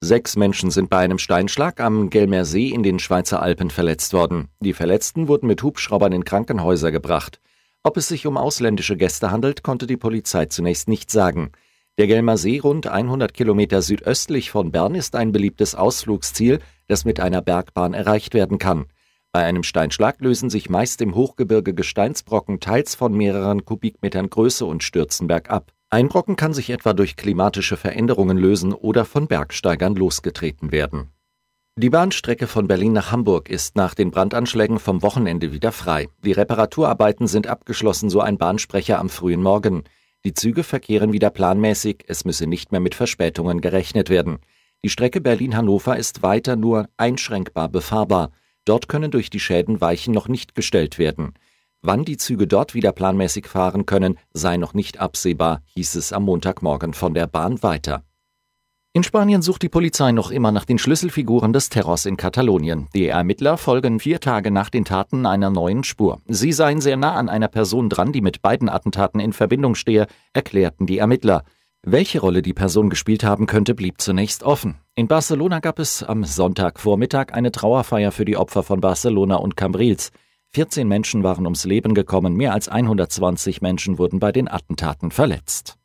Sechs Menschen sind bei einem Steinschlag am Gelmer See in den Schweizer Alpen verletzt worden. Die Verletzten wurden mit Hubschraubern in Krankenhäuser gebracht. Ob es sich um ausländische Gäste handelt, konnte die Polizei zunächst nicht sagen. Der Gelmer See, rund 100 Kilometer südöstlich von Bern, ist ein beliebtes Ausflugsziel, das mit einer Bergbahn erreicht werden kann. Bei einem Steinschlag lösen sich meist im Hochgebirge Gesteinsbrocken teils von mehreren Kubikmetern Größe und stürzen bergab. Ein Brocken kann sich etwa durch klimatische Veränderungen lösen oder von Bergsteigern losgetreten werden. Die Bahnstrecke von Berlin nach Hamburg ist nach den Brandanschlägen vom Wochenende wieder frei. Die Reparaturarbeiten sind abgeschlossen, so ein Bahnsprecher am frühen Morgen. Die Züge verkehren wieder planmäßig, es müsse nicht mehr mit Verspätungen gerechnet werden. Die Strecke Berlin-Hannover ist weiter nur einschränkbar befahrbar. Dort können durch die Schäden Weichen noch nicht gestellt werden. Wann die Züge dort wieder planmäßig fahren können, sei noch nicht absehbar, hieß es am Montagmorgen von der Bahn weiter. In Spanien sucht die Polizei noch immer nach den Schlüsselfiguren des Terrors in Katalonien. Die Ermittler folgen vier Tage nach den Taten einer neuen Spur. Sie seien sehr nah an einer Person dran, die mit beiden Attentaten in Verbindung stehe, erklärten die Ermittler. Welche Rolle die Person gespielt haben könnte, blieb zunächst offen. In Barcelona gab es am Sonntagvormittag eine Trauerfeier für die Opfer von Barcelona und Cambrils. 14 Menschen waren ums Leben gekommen, mehr als 120 Menschen wurden bei den Attentaten verletzt.